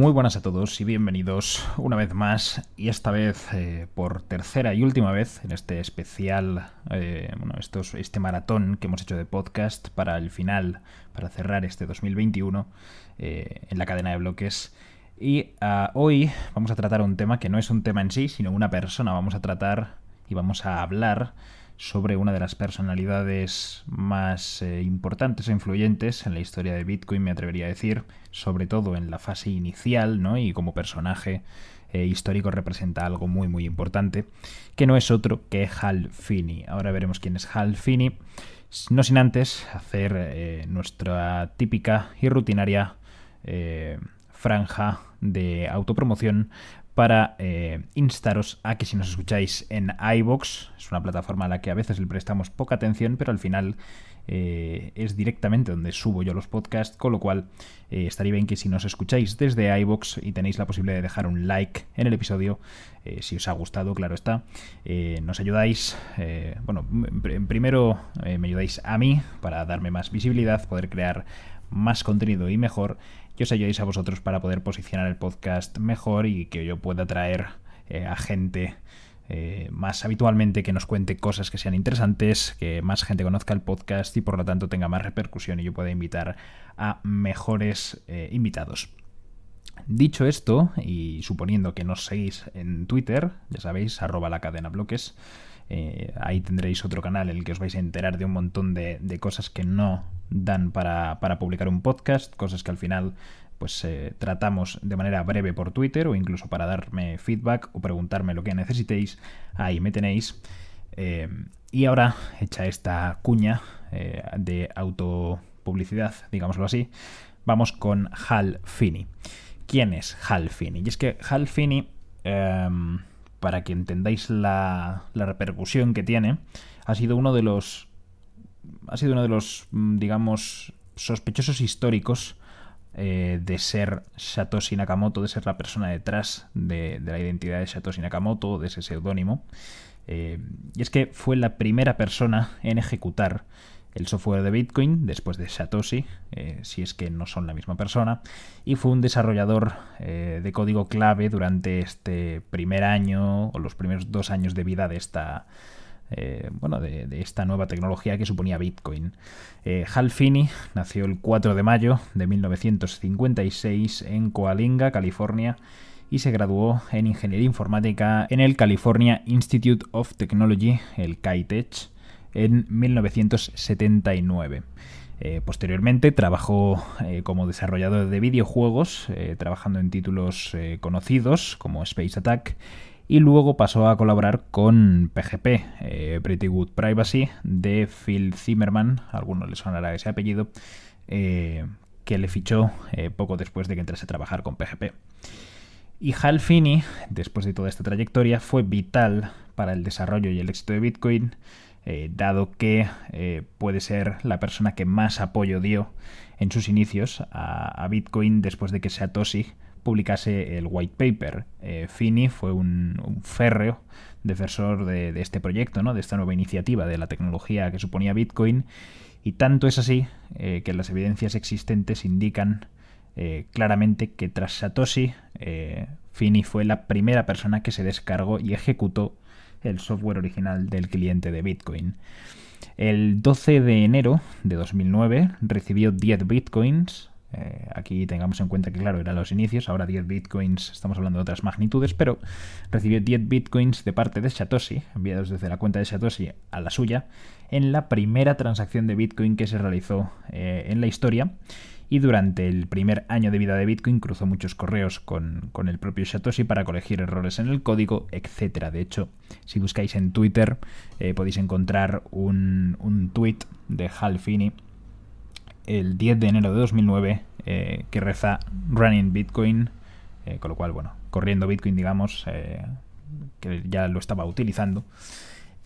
Muy buenas a todos y bienvenidos una vez más y esta vez eh, por tercera y última vez en este especial, eh, bueno, estos, este maratón que hemos hecho de podcast para el final, para cerrar este 2021 eh, en la cadena de bloques. Y ah, hoy vamos a tratar un tema que no es un tema en sí, sino una persona. Vamos a tratar y vamos a hablar sobre una de las personalidades más eh, importantes e influyentes en la historia de Bitcoin, me atrevería a decir, sobre todo en la fase inicial, ¿no? Y como personaje eh, histórico representa algo muy muy importante, que no es otro que Hal Finney. Ahora veremos quién es Hal Finney, no sin antes hacer eh, nuestra típica y rutinaria franja de autopromoción para eh, instaros a que si nos escucháis en iBox, es una plataforma a la que a veces le prestamos poca atención, pero al final eh, es directamente donde subo yo los podcasts, con lo cual eh, estaría bien que si nos escucháis desde iBox y tenéis la posibilidad de dejar un like en el episodio, si os ha gustado, claro está, nos ayudáis, bueno, primero me ayudáis a mí para darme más visibilidad, poder crear más contenido y mejor que os ayudéis a vosotros para poder posicionar el podcast mejor y que yo pueda traer eh, a gente eh, más habitualmente que nos cuente cosas que sean interesantes, que más gente conozca el podcast y por lo tanto tenga más repercusión y yo pueda invitar a mejores eh, invitados. Dicho esto, y suponiendo que nos seguís en Twitter, ya sabéis, arroba la cadena bloques, ahí tendréis otro canal en el que os vais a enterar de un montón de, de cosas que no dan para, publicar un podcast, cosas que al final pues eh, tratamos de manera breve por Twitter o incluso para darme feedback o preguntarme lo que necesitéis, ahí me tenéis. Eh, y ahora, hecha esta cuña eh, de autopublicidad, digámoslo así, vamos con Hal Finney. ¿Quién es Hal Finney? Y es que Hal Finney, em, para que entendáis la, la repercusión que tiene, ha sido uno de los ha sido uno de los, mm, digamos, sospechosos históricos eh, de ser Satoshi Nakamoto, de ser la persona detrás de, la identidad de Satoshi Nakamoto, de ese seudónimo. Eh, y es que fue la primera persona en ejecutar el software de Bitcoin después de Satoshi, eh, si es que no son la misma persona, y fue un desarrollador de código clave durante este primer año o los primeros dos años de vida de esta, eh, bueno, de, esta nueva tecnología que suponía Bitcoin. Eh, Hal Finney nació el 4 de mayo de 1956 en Coalinga, California, y se graduó en Ingeniería Informática en el California Institute of Technology, el KITECH, en 1979. Eh, posteriormente trabajó como desarrollador de videojuegos, trabajando en títulos conocidos como Space Attack y luego pasó a colaborar con PGP, eh, Pretty Good Privacy, de Phil Zimmerman, a algunos les sonará ese apellido, eh, que le fichó eh, poco después de que entrase a trabajar con PGP. Y Hal Finney, después de toda esta trayectoria, fue vital para el desarrollo y el éxito de Bitcoin, dado que puede ser la persona que más apoyo dio en sus inicios a, Bitcoin después de que Satoshi publicase el white paper. Eh, Finney fue un, férreo defensor de, este proyecto, ¿no? de esta nueva iniciativa de la tecnología que suponía Bitcoin, y tanto es así eh, que las evidencias existentes indican eh, claramente que tras Satoshi, Finney fue la primera persona que se descargó y ejecutó el software original del cliente de Bitcoin. El 12 de enero de 2009 recibió 10 bitcoins eh, aquí tengamos en cuenta que, claro, eran los inicios, ahora 10 bitcoins, estamos hablando de otras magnitudes, pero recibió 10 bitcoins de parte de Satoshi, enviados desde la cuenta de Satoshi a la suya, en la primera transacción de bitcoin que se realizó eh, en la historia. Y durante el primer año de vida de Bitcoin cruzó muchos correos con, el propio Satoshi para corregir errores en el código, etc. De hecho, si buscáis en Twitter eh, podéis encontrar un, un tweet de Hal Finney el 10 de enero de 2009 eh, que reza Running Bitcoin, eh, con lo cual, bueno, corriendo Bitcoin, digamos, eh, que ya lo estaba utilizando.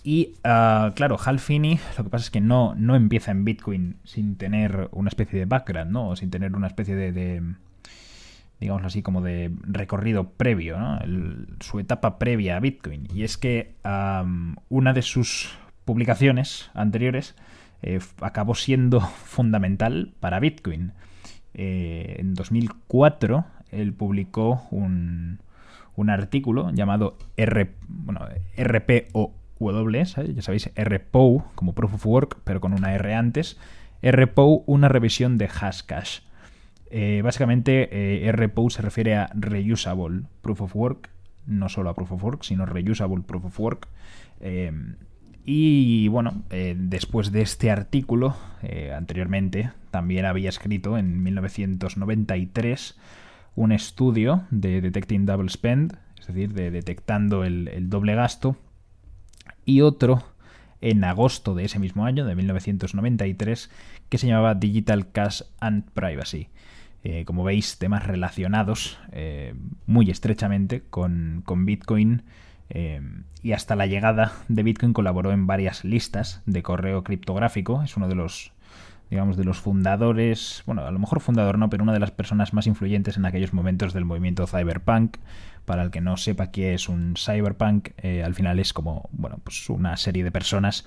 Y ah, claro, Hal Finney lo que pasa es que no, no empieza en Bitcoin sin tener una especie de background, ¿no? O sin tener una especie de, de así, como de recorrido previo, ¿no? su etapa previa a Bitcoin. Y es que una de sus publicaciones anteriores eh, acabó siendo fundamental para Bitcoin. Eh, en 2004 él publicó un, un artículo llamado R, bueno, RPOW, ya sabéis, RPOW como Proof of Work, pero con una R antes. RPOW, una revisión de Hashcash. Eh, básicamente, eh, RPOW se refiere a Reusable Proof of Work, no solo a Proof of Work, sino Reusable Proof of Work. Y bueno, después de este artículo, anteriormente también había escrito en 1993 un estudio de Detecting Double Spend, es decir, de detectando el, doble gasto, y otro en agosto de ese mismo año, de 1993, que se llamaba Digital Cash and Privacy. Eh, como veis, temas relacionados eh, muy estrechamente con Bitcoin eh, y hasta la llegada de Bitcoin colaboró en varias listas de correo criptográfico. Es uno de los digamos, de los fundadores, bueno, a lo mejor fundador no, pero una de las personas más influyentes en aquellos momentos del movimiento cyberpunk. Para el que no sepa qué es un cyberpunk, eh, al final es como, bueno, pues una serie de personas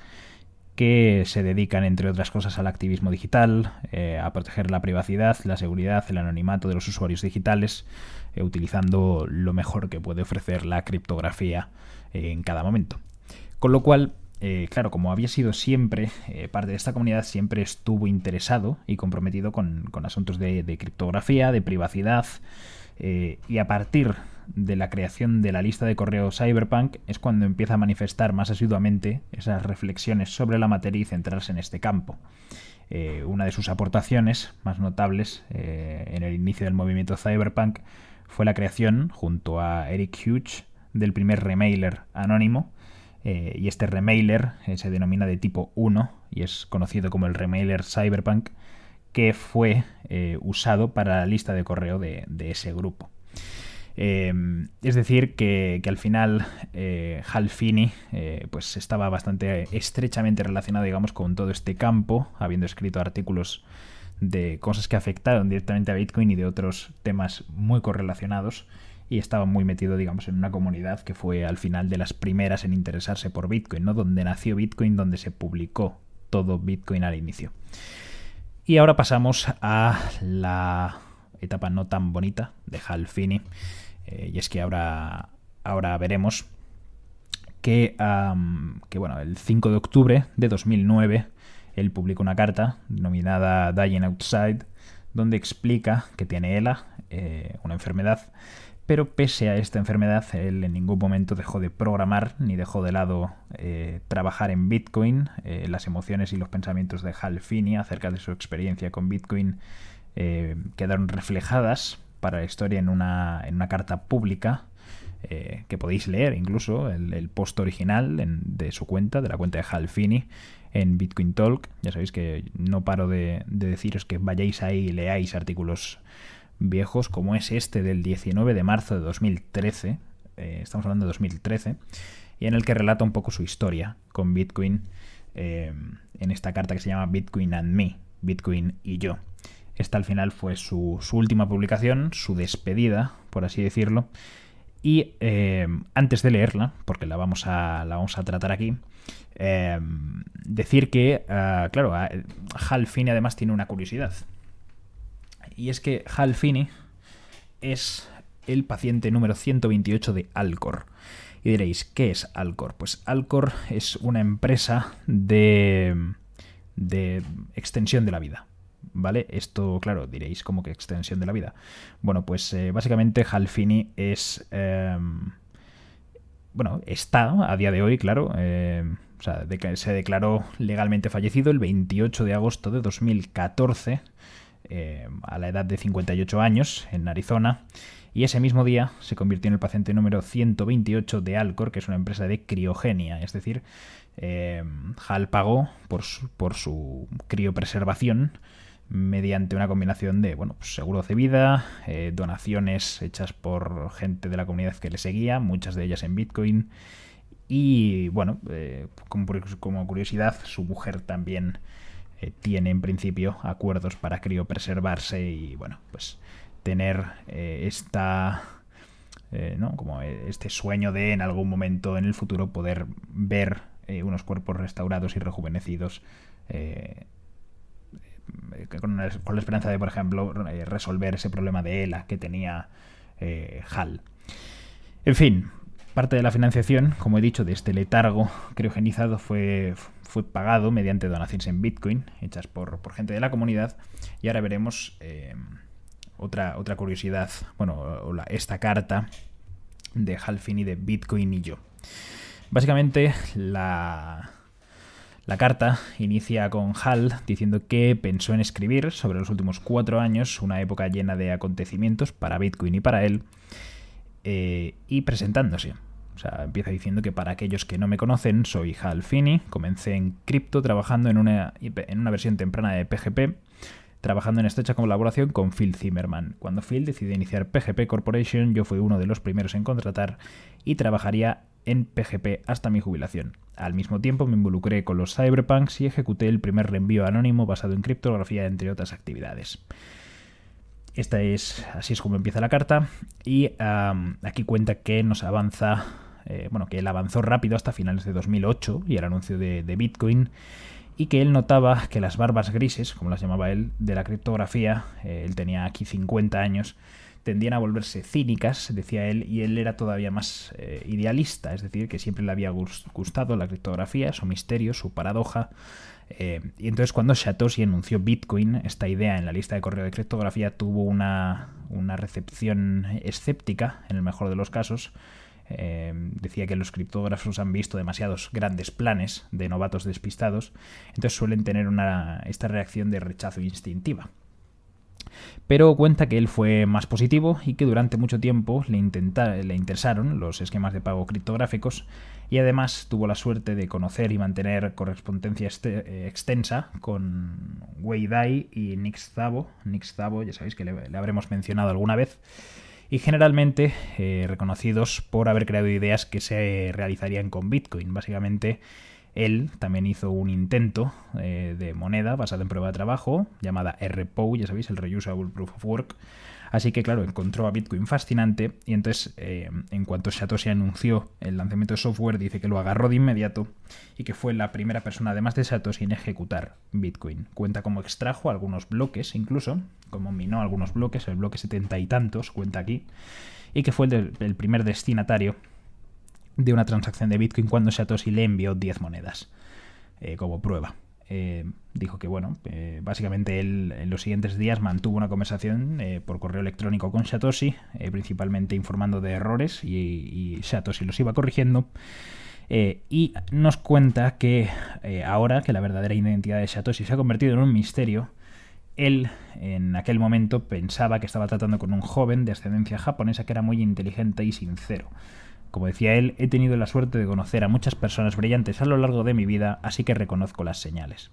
que se dedican, entre otras cosas, al activismo digital, eh, a proteger la privacidad, la seguridad, el anonimato de los usuarios digitales, eh, utilizando lo mejor que puede ofrecer la criptografía en cada momento. Con lo cual, eh, claro, como había sido siempre eh, parte de esta comunidad, siempre estuvo interesado y comprometido con, asuntos de, criptografía, de privacidad, eh, y a partir de la creación de la lista de correo Cyberpunk es cuando empieza a manifestar más asiduamente esas reflexiones sobre la materia y centrarse en este campo. una de sus aportaciones más notables en el inicio del movimiento Cyberpunk fue la creación, junto a Eric Hughes, del primer remailer anónimo, eh, y este remailer eh, se denomina de tipo 1 y es conocido como el remailer Cyberpunk, que fue eh, usado para la lista de correo de, ese grupo. es decir, que, al final Hal Finney pues estaba bastante estrechamente relacionado digamos, con todo este campo, habiendo escrito artículos de cosas que afectaron directamente a Bitcoin y de otros temas muy correlacionados y estaba muy metido, digamos, en una comunidad que fue al final de las primeras en interesarse por Bitcoin, ¿no? Donde nació Bitcoin, donde se publicó todo Bitcoin al inicio. Y ahora pasamos a la etapa no tan bonita de Hal Finney, eh, y es que ahora, ahora veremos que, que, bueno, el 5 de octubre de 2009 él publicó una carta denominada Dying Outside, donde explica que tiene ELA, eh, una enfermedad pero pese a esta enfermedad, él en ningún momento dejó de programar ni dejó de lado eh, trabajar en Bitcoin. Eh, las emociones y los pensamientos de Hal Finney acerca de su experiencia con Bitcoin eh, quedaron reflejadas para la historia en una, en una carta pública que podéis leer incluso el, post original de su cuenta, de la cuenta de Hal Finney en Bitcoin Talk. Ya sabéis que no paro de, de deciros que vayáis ahí y leáis artículos viejos como es este del 19 de marzo de 2013, eh, estamos hablando de 2013, y en el que relata un poco su historia con Bitcoin eh, en esta carta que se llama Bitcoin and Me, Bitcoin y yo. Esta al final fue su, última publicación, su despedida, por así decirlo. Y eh, antes de leerla, porque la vamos a, la vamos a tratar aquí, decir que, ah, claro, Hal Finney además tiene una curiosidad y es que Hal Finney es el paciente número 128 de Alcor. Y diréis, ¿qué es Alcor? Pues Alcor es una empresa de, de extensión de la vida. ¿Vale? Esto, claro, diréis, ¿cómo que extensión de la vida? Bueno, pues eh, básicamente Hal Finney es... Em, bueno, está a día de hoy, claro. Eh, o sea, se declaró legalmente fallecido el 28 de agosto de 2014 eh, a la edad de 58 años en Arizona y ese mismo día se convirtió en el paciente número 128 de Alcor, que es una empresa de criogenia, es decir, eh, Hal pagó por su, criopreservación mediante una combinación de bueno, pues seguros de vida, eh, donaciones hechas por gente de la comunidad que le seguía, muchas de ellas en Bitcoin, y bueno, como curiosidad, su mujer también eh, tiene en principio acuerdos para criopreservarse y bueno, pues tener eh, esta eh, ¿no? como este sueño de en algún momento en el futuro poder ver unos cuerpos restaurados y rejuvenecidos con, la esperanza de, por ejemplo, resolver ese problema de ELA que tenía HAL. En fin, parte de la financiación, como he dicho, de este letargo criogenizado fue, fue pagado mediante donaciones en Bitcoin hechas por, por gente de la comunidad. Y ahora veremos otra, otra curiosidad, bueno, esta carta de Halfini de Bitcoin y yo. Básicamente la, la carta inicia con Hal diciendo que pensó en escribir sobre los últimos cuatro años, una época llena de acontecimientos para Bitcoin y para él, eh, y presentándose. O sea, empieza diciendo que para aquellos que no me conocen, soy Hal Finney, comencé en cripto trabajando en una, en una versión temprana de PGP trabajando en estrecha colaboración con Phil Zimmerman. Cuando Phil decidió iniciar PGP Corporation, yo fui uno de los primeros en contratar y trabajaría en PGP hasta mi jubilación. Al mismo tiempo me involucré con los cyberpunks y ejecuté el primer reenvío anónimo basado en criptografía, entre otras actividades. Esta es, así es como empieza la carta y aquí cuenta que nos avanza, eh, bueno, que él avanzó rápido hasta finales de 2008 y el anuncio de Bitcoin y que él notaba que las barbas grises, como las llamaba él, de la criptografía, eh, él tenía aquí 50 años, tendían a volverse cínicas, decía él, y él era todavía más eh, idealista, es decir, que siempre le había gustado la criptografía, su misterio, su paradoja. Y entonces cuando Satoshi anunció Bitcoin, esta idea en la lista de correo de criptografía tuvo una, una recepción escéptica, en el mejor de los casos, eh, decía que los criptógrafos han visto demasiados grandes planes de novatos despistados, entonces suelen tener esta reacción de rechazo instintiva. Pero cuenta que él fue más positivo y que durante mucho tiempo le, le interesaron los esquemas de pago criptográficos y además tuvo la suerte de conocer y mantener correspondencia este, extensa con Wei Dai y Nix Zabo. Nix Zabo, ya sabéis que le habremos mencionado alguna vez y generalmente eh, reconocidos por haber creado ideas que se realizarían con Bitcoin. Básicamente, él también hizo un intento eh, de moneda basada en prueba de trabajo, llamada RPO, ya sabéis, el Reusable Proof of Work, Así que claro, encontró a Bitcoin fascinante y entonces eh, en cuanto Satoshi anunció el lanzamiento de software dice que lo agarró de inmediato y que fue la primera persona además de Satoshi en ejecutar Bitcoin. Cuenta cómo extrajo algunos bloques incluso, como minó algunos bloques, el bloque setenta y tantos cuenta aquí, y que fue el, primer destinatario de una transacción de Bitcoin cuando Satoshi le envió 10 monedas eh, como prueba. Eh, dijo que, bueno, eh, básicamente él en los siguientes días mantuvo una conversación por correo electrónico con Satoshi, principalmente informando de errores y, Satoshi los iba corrigiendo. y nos cuenta que ahora que la verdadera identidad de Satoshi se ha convertido en un misterio, él en aquel momento pensaba que estaba tratando con un joven de ascendencia japonesa que era muy inteligente y sincero. Como decía él, he tenido la suerte de conocer a muchas personas brillantes a lo largo de mi vida, así que reconozco las señales.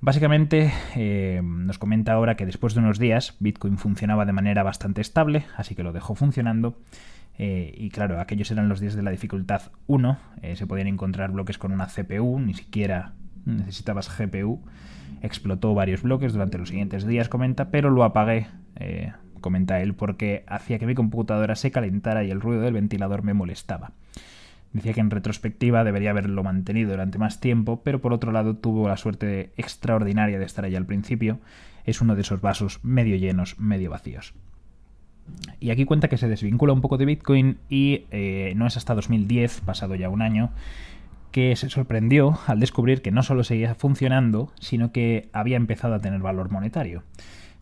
Básicamente eh, nos comenta ahora que después de unos días Bitcoin funcionaba de manera bastante estable, así que lo dejó funcionando. Eh, y claro, aquellos eran los días de la dificultad 1, eh, se podían encontrar bloques con una CPU, ni siquiera necesitabas GPU. Explotó varios bloques durante los siguientes días, comenta, pero lo apagué comenta él, porque hacía que mi computadora se calentara y el ruido del ventilador me molestaba. Decía que en retrospectiva debería haberlo mantenido durante más tiempo, pero por otro lado tuvo la suerte extraordinaria de estar allí al principio. Es uno de esos vasos medio llenos, medio vacíos. Y aquí cuenta que se desvincula un poco de Bitcoin y eh, no es hasta 2010, pasado ya un año, que se sorprendió al descubrir que no solo seguía funcionando, sino que había empezado a tener valor monetario.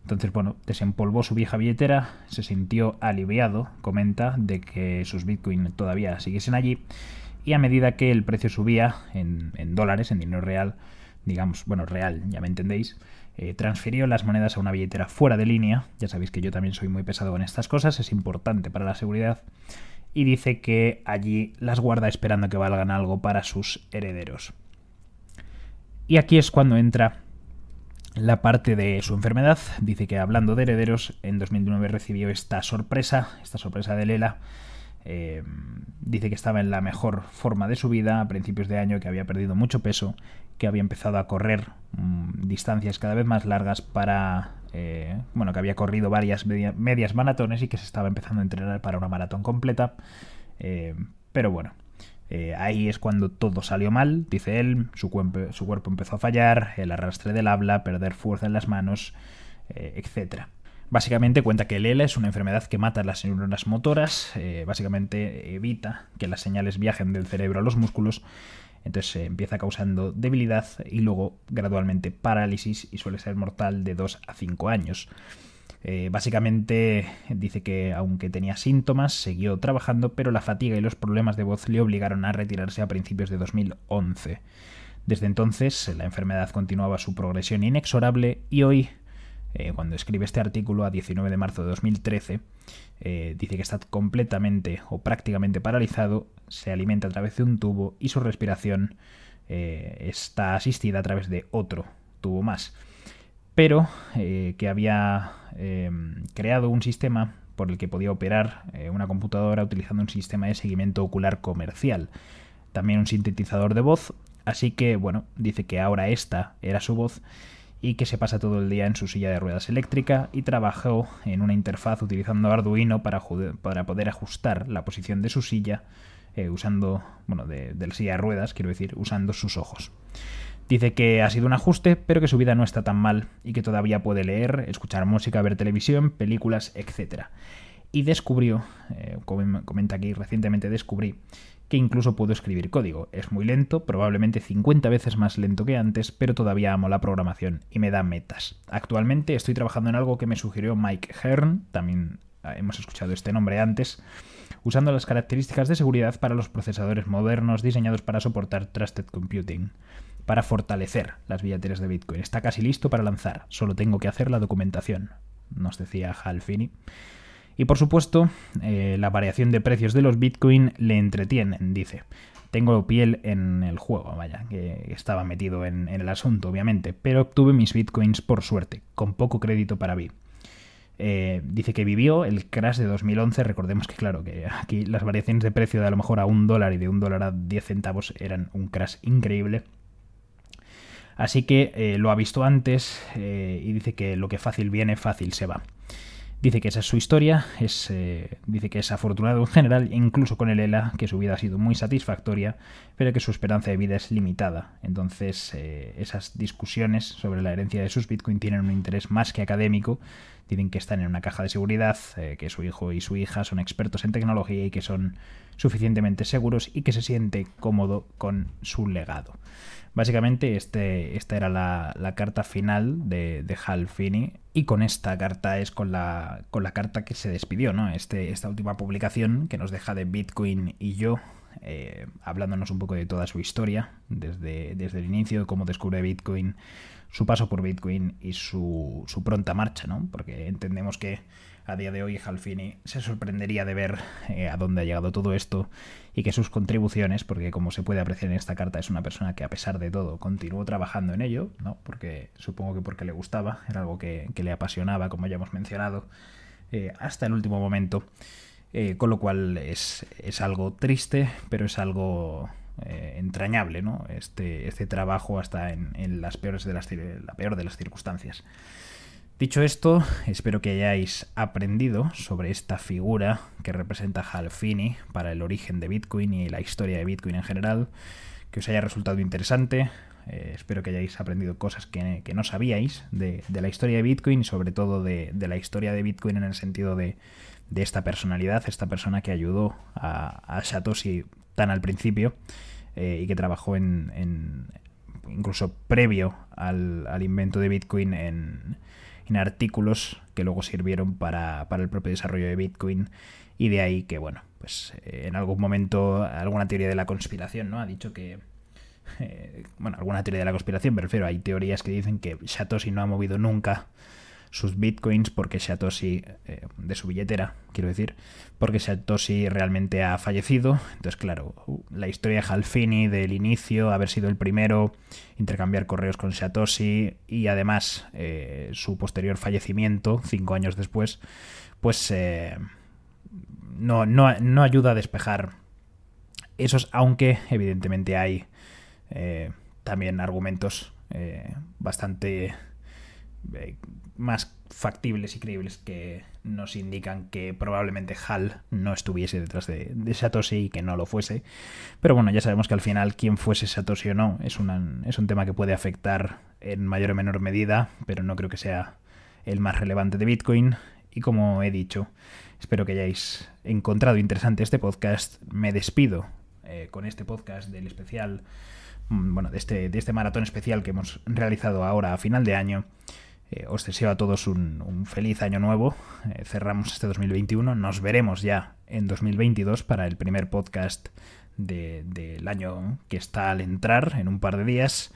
Entonces, bueno, desempolvó su vieja billetera, se sintió aliviado, comenta, de que sus bitcoins todavía siguiesen allí, y a medida que el precio subía en, dólares, en dinero real, digamos, bueno, real, ya me entendéis, eh, transfirió las monedas a una billetera fuera de línea, ya sabéis que yo también soy muy pesado con estas cosas, es importante para la seguridad, y dice que allí las guarda esperando que valgan algo para sus herederos. Y aquí es cuando entra la parte de su enfermedad. Dice que hablando de herederos, en 2009 recibió esta sorpresa, esta sorpresa de Lela. Eh, dice que estaba en la mejor forma de su vida a principios de año, que había perdido mucho peso, que había empezado a correr mm, distancias cada vez más largas para... Eh, bueno, que había corrido varias medias maratones y que se estaba empezando a entrenar para una maratón completa. Eh, pero bueno, Eh, ahí es cuando todo salió mal, dice él, su, su, cuerpo empezó a fallar, el arrastre del habla, perder fuerza en las manos, eh, etc. Básicamente cuenta que el ELA es una enfermedad que mata las neuronas motoras, eh, básicamente evita que las señales viajen del cerebro a los músculos, entonces empieza causando debilidad y luego gradualmente parálisis y suele ser mortal de 2 a 5 años. Eh, básicamente dice que aunque tenía síntomas, siguió trabajando, pero la fatiga y los problemas de voz le obligaron a retirarse a principios de 2011. Desde entonces, la enfermedad continuaba su progresión inexorable y hoy, eh, cuando escribe este artículo a 19 de marzo de 2013, eh, dice que está completamente o prácticamente paralizado, se alimenta a través de un tubo y su respiración está asistida a través de otro tubo más. Pero que había creado un sistema por el que podía operar una computadora utilizando un sistema de seguimiento ocular comercial. También un sintetizador de voz. Así que, bueno, dice que ahora esta era su voz y que se pasa todo el día en su silla de ruedas eléctrica y trabajó en una interfaz utilizando Arduino para, para poder ajustar la posición de su silla eh, usando, bueno, de, la silla de ruedas, quiero decir, usando sus ojos. Dice que ha sido un ajuste, pero que su vida no está tan mal y que todavía puede leer, escuchar música, ver televisión, películas, etc. Y descubrió, eh, comenta aquí, recientemente descubrí que incluso puedo escribir código. Es muy lento, probablemente 50 veces más lento que antes, pero todavía amo la programación y me da metas. Actualmente estoy trabajando en algo que me sugirió Mike Hearn, también ah, hemos escuchado este nombre antes, usando las características de seguridad para los procesadores modernos diseñados para soportar Trusted Computing, para fortalecer las billeteras de Bitcoin. Está casi listo para lanzar, solo tengo que hacer la documentación, nos decía Hal Finney. Y por supuesto, eh, la variación de precios de los Bitcoin le entretienen, dice. Tengo piel en el juego, vaya, que estaba metido en, el asunto, obviamente, pero obtuve mis bitcoins por suerte, con poco crédito para mí. Eh, dice que vivió el crash de 2011. Recordemos que, claro, que aquí las variaciones de precio de a lo mejor a un dólar y de un dólar a 10 centavos eran un crash increíble. Así que eh, lo ha visto antes y dice que lo que fácil viene, fácil se va. Dice que esa es su historia, es, eh, dice que es afortunado en general, incluso con el ELA, que su vida ha sido muy satisfactoria, pero que su esperanza de vida es limitada. Entonces, eh, esas discusiones sobre la herencia de sus Bitcoin tienen un interés más que académico. Dicen que están en una caja de seguridad, eh, que su hijo y su hija son expertos en tecnología y que son suficientemente seguros y que se siente cómodo con su legado. Básicamente, este, esta era la, carta final de, de, Hal Finney. Y con esta carta es con la, con la carta que se despidió, ¿no? Este, esta última publicación que nos deja de Bitcoin y yo, eh, hablándonos un poco de toda su historia, desde, desde el inicio, cómo descubre Bitcoin, su paso por Bitcoin y su, su pronta marcha, ¿no? Porque entendemos que a día de hoy Halfini se sorprendería de ver eh, a dónde ha llegado todo esto y que sus contribuciones, porque como se puede apreciar en esta carta, es una persona que a pesar de todo continuó trabajando en ello, ¿no? Porque supongo que porque le gustaba, era algo que, le apasionaba, como ya hemos mencionado, eh, hasta el último momento. Eh, con lo cual es, es, algo triste, pero es algo entrañable, ¿no? Este, este trabajo hasta en, las peores de las, la peor de las circunstancias. Dicho esto, espero que hayáis aprendido sobre esta figura que representa Hal Finney para el origen de Bitcoin y la historia de Bitcoin en general, que os haya resultado interesante. Eh, espero que hayáis aprendido cosas que, no sabíais de, la historia de Bitcoin y sobre todo de, la historia de Bitcoin en el sentido de, esta personalidad, esta persona que ayudó a, Satoshi tan al principio eh, y que trabajó en, incluso previo al, al invento de Bitcoin en en artículos que luego sirvieron para, el propio desarrollo de Bitcoin y de ahí que, bueno, pues eh, en algún momento alguna teoría de la conspiración, ¿no? Ha dicho que, eh, bueno, alguna teoría de la conspiración, me refiero, hay teorías que dicen que Satoshi no ha movido nunca sus bitcoins porque Satoshi, eh, de su billetera, quiero decir, porque Satoshi realmente ha fallecido. Entonces, claro, la historia de Halfini del inicio, haber sido el primero, intercambiar correos con Satoshi y además eh, su posterior fallecimiento, cinco años después, pues eh, no, no, ayuda a despejar esos, aunque evidentemente hay también argumentos bastante más factibles y creíbles que nos indican que probablemente Hal no estuviese detrás de, Satoshi y que no lo fuese. Pero bueno, ya sabemos que al final quién fuese Satoshi o no es, es un tema que puede afectar en mayor o menor medida, pero no creo que sea el más relevante de Bitcoin. Y como he dicho, espero que hayáis encontrado interesante este podcast. Me despido eh, con este podcast del especial, mm, bueno, de este, de este maratón especial que hemos realizado ahora a final de año. Eh, os deseo a todos un, feliz año nuevo. Eh, cerramos este 2021. Nos veremos ya en 2022 para el primer podcast del año que está al entrar en un par de días.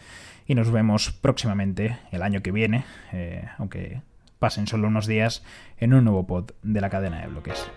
Y nos vemos próximamente, el año que viene, aunque pasen solo unos días, en un nuevo pod de la cadena de bloques.